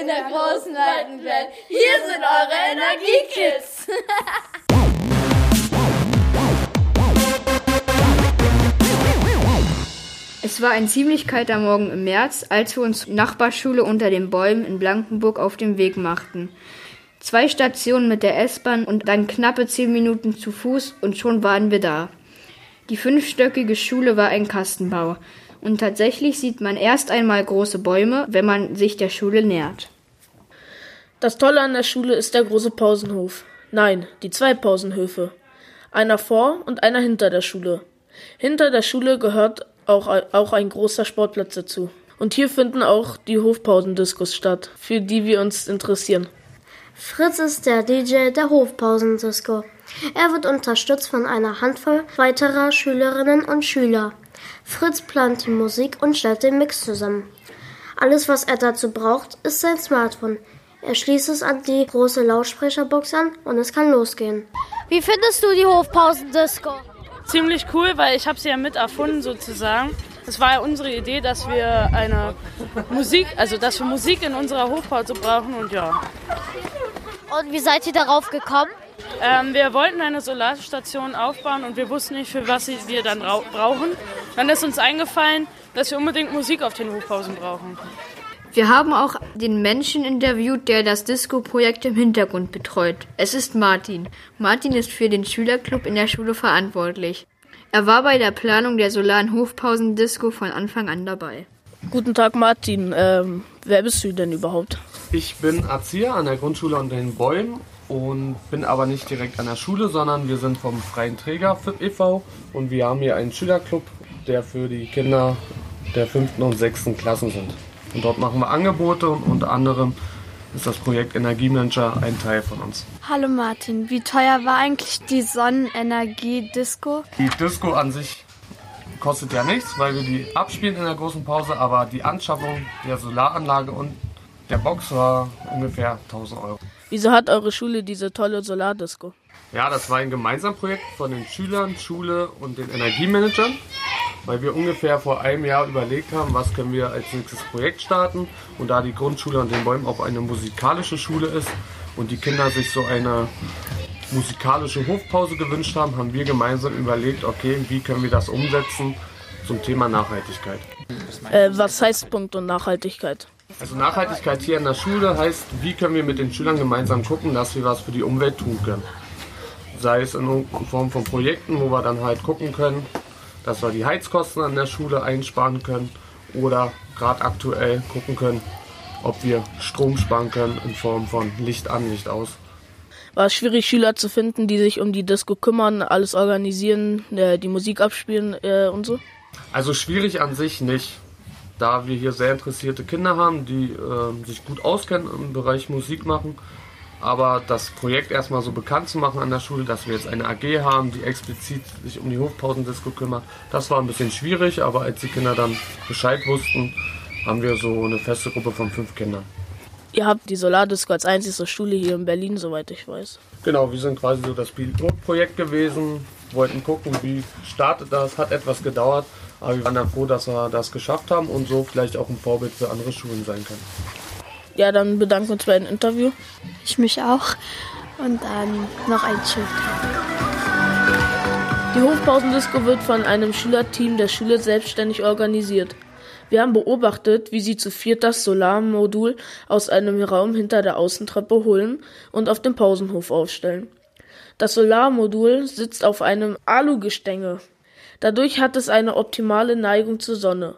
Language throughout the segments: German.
in der großen weiten Welt. Hier sind eure Energiekids. Es war ein ziemlich kalter Morgen im März, als wir uns Nachbarschule unter den Bäumen in Blankenburg auf den Weg machten. Zwei Stationen mit der S-Bahn und dann knappe zehn Minuten zu Fuß und schon waren wir da. Die fünfstöckige Schule war ein Kastenbau. Und tatsächlich sieht man erst einmal große Bäume, wenn man sich der Schule nähert. Das Tolle an der Schule ist der große Pausenhof. Nein, die zwei Pausenhöfe. Einer vor und einer hinter der Schule. Hinter der Schule gehört auch, auch ein großer Sportplatz dazu. Und hier finden auch die Hofpausendiskos statt, für die wir uns interessieren. Fritz ist der DJ der Hofpausendisco. Er wird unterstützt von einer Handvoll weiterer Schülerinnen und Schüler. Fritz plant die Musik und stellt den Mix zusammen. Alles, was er dazu braucht, ist sein Smartphone. Er schließt es an die große Lautsprecherbox an und es kann losgehen. Wie findest du die Hofpausendisco? Ziemlich cool, weil ich habe sie ja mit erfunden sozusagen. Es war ja unsere Idee, dass wir eine Musik, also dass wir Musik in unserer Hofpause brauchen und ja. Und wie seid ihr darauf gekommen? Ähm, wir wollten eine Solarstation aufbauen und wir wussten nicht, für was wir dann brauchen. Dann ist uns eingefallen, dass wir unbedingt Musik auf den Hofpausen brauchen. Wir haben auch den Menschen interviewt, der das Disco-Projekt im Hintergrund betreut. Es ist Martin. Martin ist für den Schülerclub in der Schule verantwortlich. Er war bei der Planung der Solaren Hofpausen-Disco von Anfang an dabei. Guten Tag, Martin. Ähm, wer bist du denn überhaupt? Ich bin Erzieher an der Grundschule an den Bäumen und bin aber nicht direkt an der Schule, sondern wir sind vom Freien Träger e.V. und wir haben hier einen Schülerclub, der für die Kinder der fünften und sechsten Klassen sind. Und dort machen wir Angebote und unter anderem ist das Projekt Energiemanager ein Teil von uns. Hallo Martin, wie teuer war eigentlich die Sonnenenergie-Disco? Die Disco an sich kostet ja nichts, weil wir die abspielen in der großen Pause, aber die Anschaffung der Solaranlage und der Box war ungefähr 1000 Euro. Wieso hat eure Schule diese tolle Solardisco? Ja, das war ein Gemeinsamprojekt von den Schülern, Schule und den Energiemanagern weil wir ungefähr vor einem Jahr überlegt haben, was können wir als nächstes Projekt starten. Und da die Grundschule an den Bäumen auch eine musikalische Schule ist und die Kinder sich so eine musikalische Hofpause gewünscht haben, haben wir gemeinsam überlegt, okay, wie können wir das umsetzen zum Thema Nachhaltigkeit. Äh, was heißt Punkt und Nachhaltigkeit? Also Nachhaltigkeit hier in der Schule heißt, wie können wir mit den Schülern gemeinsam gucken, dass wir was für die Umwelt tun können. Sei es in Form von Projekten, wo wir dann halt gucken können, dass wir die Heizkosten an der Schule einsparen können oder gerade aktuell gucken können, ob wir Strom sparen können in Form von Licht an, Licht aus. War es schwierig, Schüler zu finden, die sich um die Disco kümmern, alles organisieren, äh, die Musik abspielen äh, und so? Also schwierig an sich nicht, da wir hier sehr interessierte Kinder haben, die äh, sich gut auskennen im Bereich Musik machen aber das Projekt erstmal so bekannt zu machen an der Schule, dass wir jetzt eine AG haben, die explizit sich um die Hofpausendisco kümmert, das war ein bisschen schwierig, aber als die Kinder dann Bescheid wussten, haben wir so eine feste Gruppe von fünf Kindern. Ihr habt die Solardisco als einzige Schule hier in Berlin, soweit ich weiß. Genau, wir sind quasi so das Pilotprojekt gewesen, wollten gucken, wie startet das, hat etwas gedauert, aber wir waren dann froh, dass wir das geschafft haben und so vielleicht auch ein Vorbild für andere Schulen sein können. Ja, dann bedanken wir uns für ein Interview. Ich mich auch. Und dann noch ein schönen Die Hofpausendisco wird von einem Schülerteam der Schule selbstständig organisiert. Wir haben beobachtet, wie sie zu viert das Solarmodul aus einem Raum hinter der Außentreppe holen und auf dem Pausenhof aufstellen. Das Solarmodul sitzt auf einem Alugestänge. Dadurch hat es eine optimale Neigung zur Sonne.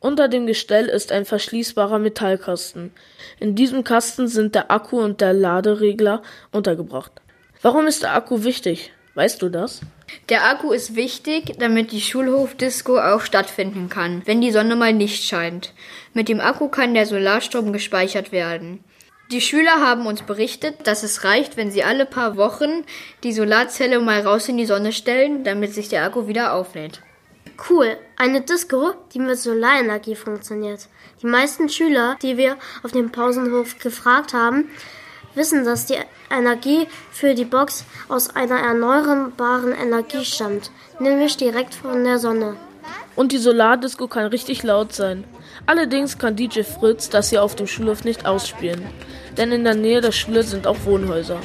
Unter dem Gestell ist ein verschließbarer Metallkasten. In diesem Kasten sind der Akku und der Laderegler untergebracht. Warum ist der Akku wichtig? Weißt du das? Der Akku ist wichtig, damit die Schulhofdisco auch stattfinden kann, wenn die Sonne mal nicht scheint. Mit dem Akku kann der Solarstrom gespeichert werden. Die Schüler haben uns berichtet, dass es reicht, wenn sie alle paar Wochen die Solarzelle mal raus in die Sonne stellen, damit sich der Akku wieder auflädt. Cool, eine Disco, die mit Solarenergie funktioniert. Die meisten Schüler, die wir auf dem Pausenhof gefragt haben, wissen, dass die Energie für die Box aus einer erneuerbaren Energie stammt, nämlich direkt von der Sonne. Und die Solardisco kann richtig laut sein. Allerdings kann DJ Fritz das hier auf dem Schulhof nicht ausspielen, denn in der Nähe der Schule sind auch Wohnhäuser.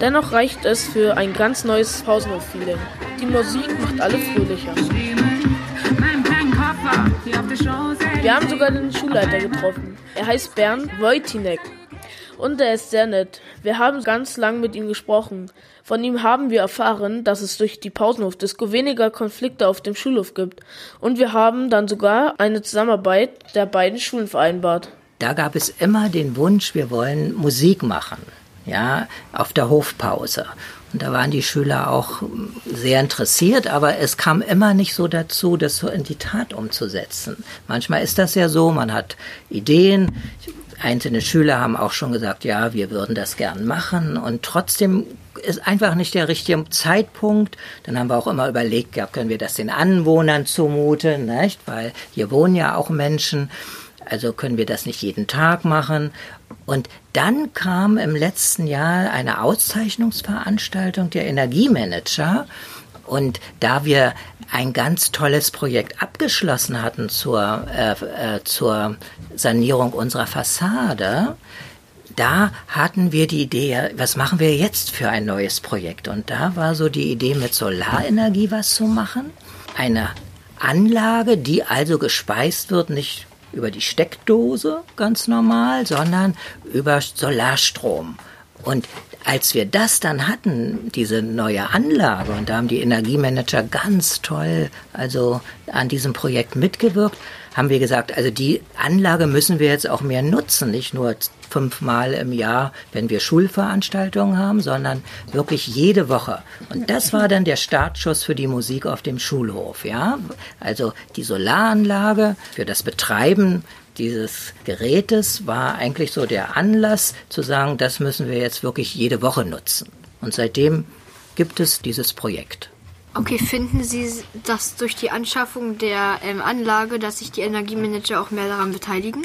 Dennoch reicht es für ein ganz neues Pausenhof-Feeling. Die Musik macht alle fröhlicher. Wir haben sogar den Schulleiter getroffen. Er heißt Bernd Wojtinek. Und er ist sehr nett. Wir haben ganz lang mit ihm gesprochen. Von ihm haben wir erfahren, dass es durch die Pausenhofdisco weniger Konflikte auf dem Schulhof gibt. Und wir haben dann sogar eine Zusammenarbeit der beiden Schulen vereinbart. Da gab es immer den Wunsch, wir wollen Musik machen. Ja, auf der Hofpause. Und da waren die Schüler auch sehr interessiert, aber es kam immer nicht so dazu, das so in die Tat umzusetzen. Manchmal ist das ja so, man hat Ideen, Einzelne Schüler haben auch schon gesagt, ja, wir würden das gern machen und trotzdem ist einfach nicht der richtige Zeitpunkt. Dann haben wir auch immer überlegt, ja, können wir das den Anwohnern zumuten, nicht? Weil hier wohnen ja auch Menschen. Also können wir das nicht jeden Tag machen. Und dann kam im letzten Jahr eine Auszeichnungsveranstaltung der Energiemanager. Und da wir ein ganz tolles Projekt abgeschlossen hatten zur, äh, äh, zur Sanierung unserer Fassade, da hatten wir die Idee, was machen wir jetzt für ein neues Projekt? Und da war so die Idee, mit Solarenergie was zu machen. Eine Anlage, die also gespeist wird, nicht über die Steckdose ganz normal, sondern über Solarstrom. Und als wir das dann hatten, diese neue Anlage, und da haben die Energiemanager ganz toll also an diesem Projekt mitgewirkt, haben wir gesagt, also die Anlage müssen wir jetzt auch mehr nutzen, nicht nur fünfmal im Jahr, wenn wir Schulveranstaltungen haben, sondern wirklich jede Woche. Und das war dann der Startschuss für die Musik auf dem Schulhof, ja. Also die Solaranlage für das Betreiben dieses Gerätes war eigentlich so der Anlass zu sagen, das müssen wir jetzt wirklich jede Woche nutzen. Und seitdem gibt es dieses Projekt. Okay, finden Sie, dass durch die Anschaffung der ähm, Anlage, dass sich die Energiemanager auch mehr daran beteiligen?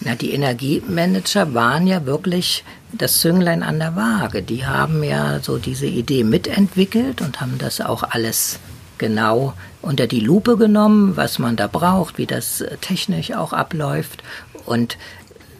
Na, die Energiemanager waren ja wirklich das Zünglein an der Waage. Die haben ja so diese Idee mitentwickelt und haben das auch alles genau unter die Lupe genommen, was man da braucht, wie das äh, technisch auch abläuft. Und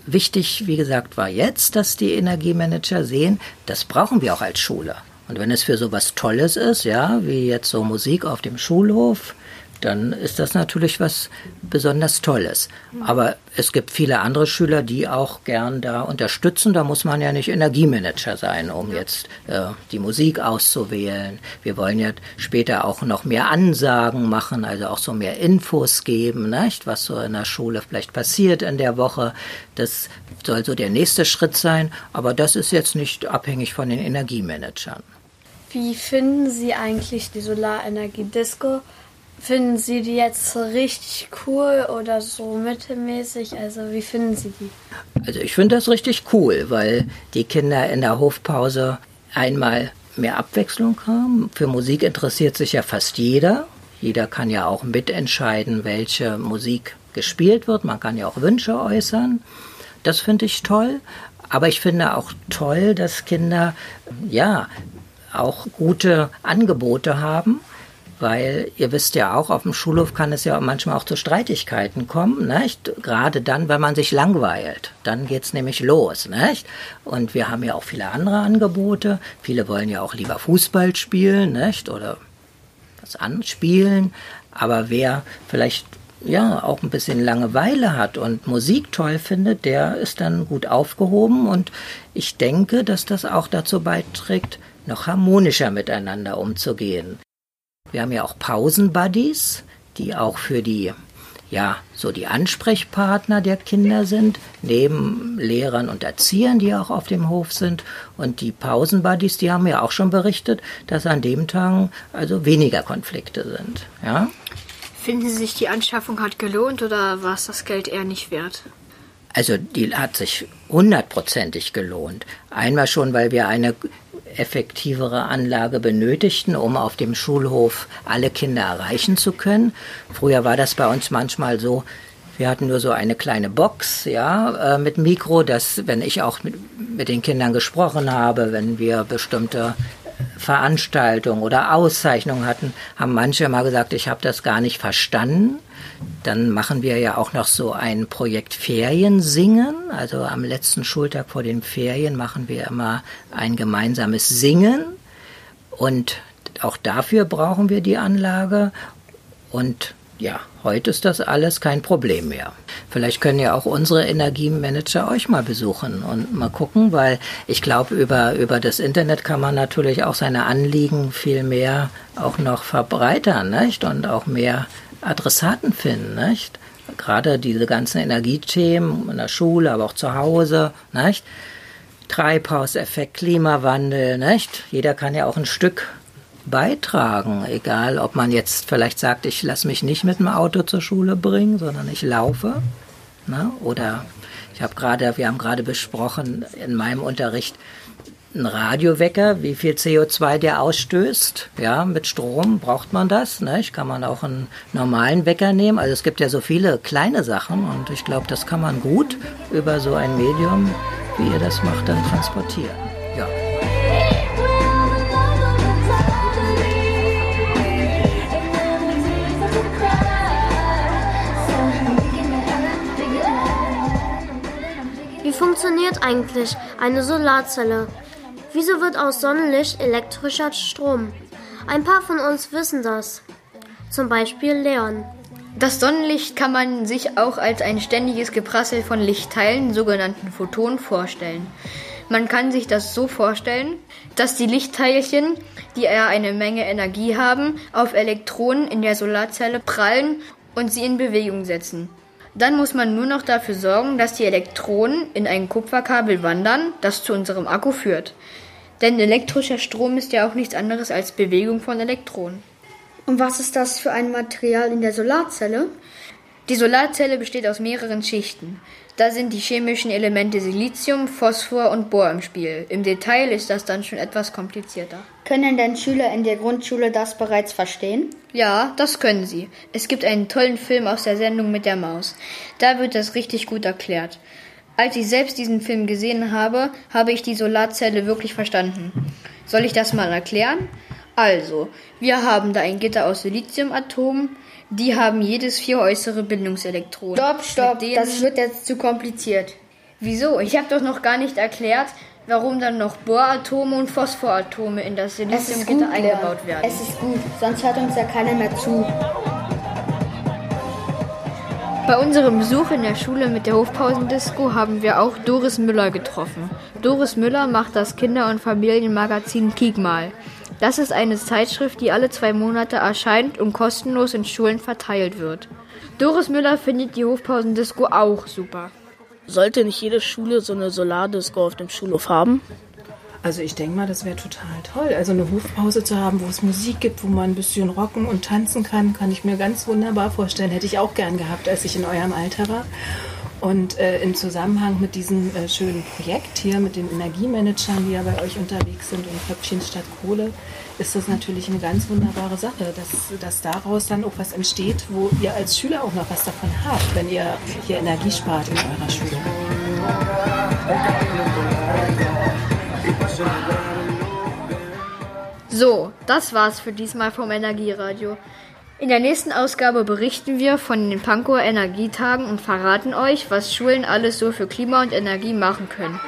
wichtig, wie gesagt, war jetzt, dass die Energiemanager sehen, das brauchen wir auch als Schule. Und wenn es für so was Tolles ist, ja, wie jetzt so Musik auf dem Schulhof, dann ist das natürlich was besonders Tolles. Aber es gibt viele andere Schüler, die auch gern da unterstützen. Da muss man ja nicht Energiemanager sein, um jetzt äh, die Musik auszuwählen. Wir wollen ja später auch noch mehr Ansagen machen, also auch so mehr Infos geben, nicht? was so in der Schule vielleicht passiert in der Woche. Das soll so der nächste Schritt sein. Aber das ist jetzt nicht abhängig von den Energiemanagern. Wie finden Sie eigentlich die Solarenergie-Disco? Finden Sie die jetzt richtig cool oder so mittelmäßig? Also wie finden Sie die? Also ich finde das richtig cool, weil die Kinder in der Hofpause einmal mehr Abwechslung haben. Für Musik interessiert sich ja fast jeder. Jeder kann ja auch mitentscheiden, welche Musik gespielt wird. Man kann ja auch Wünsche äußern. Das finde ich toll. Aber ich finde auch toll, dass Kinder ja auch gute Angebote haben weil ihr wisst ja auch, auf dem Schulhof kann es ja manchmal auch zu Streitigkeiten kommen, nicht? Gerade dann, wenn man sich langweilt. Dann geht's nämlich los, nicht? Und wir haben ja auch viele andere Angebote. Viele wollen ja auch lieber Fußball spielen, nicht? Oder was anspielen. Aber wer vielleicht ja auch ein bisschen Langeweile hat und Musik toll findet, der ist dann gut aufgehoben und ich denke, dass das auch dazu beiträgt, noch harmonischer miteinander umzugehen. Wir haben ja auch Pausenbuddies, die auch für die ja, so die Ansprechpartner der Kinder sind, neben Lehrern und Erziehern, die auch auf dem Hof sind. Und die Pausenbuddies, die haben ja auch schon berichtet, dass an dem Tag also weniger Konflikte sind. Ja? Finden Sie sich, die Anschaffung hat gelohnt oder war es das Geld eher nicht wert? Also die hat sich hundertprozentig gelohnt. Einmal schon, weil wir eine effektivere Anlage benötigten, um auf dem Schulhof alle Kinder erreichen zu können. Früher war das bei uns manchmal so, wir hatten nur so eine kleine Box, ja, äh, mit Mikro, dass, wenn ich auch mit, mit den Kindern gesprochen habe, wenn wir bestimmte Veranstaltung oder Auszeichnung hatten, haben manche mal gesagt, ich habe das gar nicht verstanden. Dann machen wir ja auch noch so ein Projekt Feriensingen. Also am letzten Schultag vor den Ferien machen wir immer ein gemeinsames Singen. Und auch dafür brauchen wir die Anlage. Und ja, heute ist das alles kein Problem mehr. Vielleicht können ja auch unsere Energiemanager euch mal besuchen und mal gucken, weil ich glaube, über, über das Internet kann man natürlich auch seine Anliegen viel mehr auch noch verbreitern, nicht? Und auch mehr Adressaten finden, nicht? Gerade diese ganzen Energiethemen in der Schule, aber auch zu Hause, nicht? Treibhauseffekt, Klimawandel, nicht? Jeder kann ja auch ein Stück beitragen, egal ob man jetzt vielleicht sagt, ich lasse mich nicht mit dem Auto zur Schule bringen, sondern ich laufe. Ne? Oder ich habe gerade, wir haben gerade besprochen in meinem Unterricht, ein Radiowecker, wie viel CO2 der ausstößt. Ja, mit Strom braucht man das. Ne? Ich kann man auch einen normalen Wecker nehmen. Also es gibt ja so viele kleine Sachen und ich glaube, das kann man gut über so ein Medium, wie ihr das macht, dann transportieren. Ja. Wie funktioniert eigentlich eine Solarzelle? Wieso wird aus Sonnenlicht elektrischer Strom? Ein paar von uns wissen das. Zum Beispiel Leon. Das Sonnenlicht kann man sich auch als ein ständiges Geprassel von Lichtteilen, sogenannten Photonen, vorstellen. Man kann sich das so vorstellen, dass die Lichtteilchen, die ja eine Menge Energie haben, auf Elektronen in der Solarzelle prallen und sie in Bewegung setzen. Dann muss man nur noch dafür sorgen, dass die Elektronen in ein Kupferkabel wandern, das zu unserem Akku führt. Denn elektrischer Strom ist ja auch nichts anderes als Bewegung von Elektronen. Und was ist das für ein Material in der Solarzelle? Die Solarzelle besteht aus mehreren Schichten. Da sind die chemischen Elemente Silizium, Phosphor und Bohr im Spiel. Im Detail ist das dann schon etwas komplizierter. Können denn Schüler in der Grundschule das bereits verstehen? Ja, das können sie. Es gibt einen tollen Film aus der Sendung mit der Maus. Da wird das richtig gut erklärt. Als ich selbst diesen Film gesehen habe, habe ich die Solarzelle wirklich verstanden. Soll ich das mal erklären? Also, wir haben da ein Gitter aus Siliziumatomen, die haben jedes vier äußere Bindungselektronen. Stopp, stopp, das wird jetzt zu kompliziert. Wieso? Ich habe doch noch gar nicht erklärt, warum dann noch Bohratome und Phosphoratome in das Siliziumgitter eingebaut werden. Es ist gut, sonst hört uns ja keiner mehr zu. Bei unserem Besuch in der Schule mit der Hofpausendisco haben wir auch Doris Müller getroffen. Doris Müller macht das Kinder- und Familienmagazin Kiek mal. Das ist eine Zeitschrift, die alle zwei Monate erscheint und kostenlos in Schulen verteilt wird. Doris Müller findet die Hofpausendisco auch super. Sollte nicht jede Schule so eine Solardisco auf dem Schulhof haben? Also ich denke mal, das wäre total toll. Also eine Hofpause zu haben, wo es Musik gibt, wo man ein bisschen rocken und tanzen kann, kann ich mir ganz wunderbar vorstellen. Hätte ich auch gern gehabt, als ich in eurem Alter war. Und äh, im Zusammenhang mit diesem äh, schönen Projekt hier, mit den Energiemanagern, die ja bei euch unterwegs sind und Köpfchen statt Kohle, ist das natürlich eine ganz wunderbare Sache, dass, dass daraus dann auch was entsteht, wo ihr als Schüler auch noch was davon habt, wenn ihr hier Energie spart in eurer Schule. So, das war's für diesmal vom Energieradio. In der nächsten Ausgabe berichten wir von den Pankower Energietagen und verraten euch, was Schulen alles so für Klima und Energie machen können.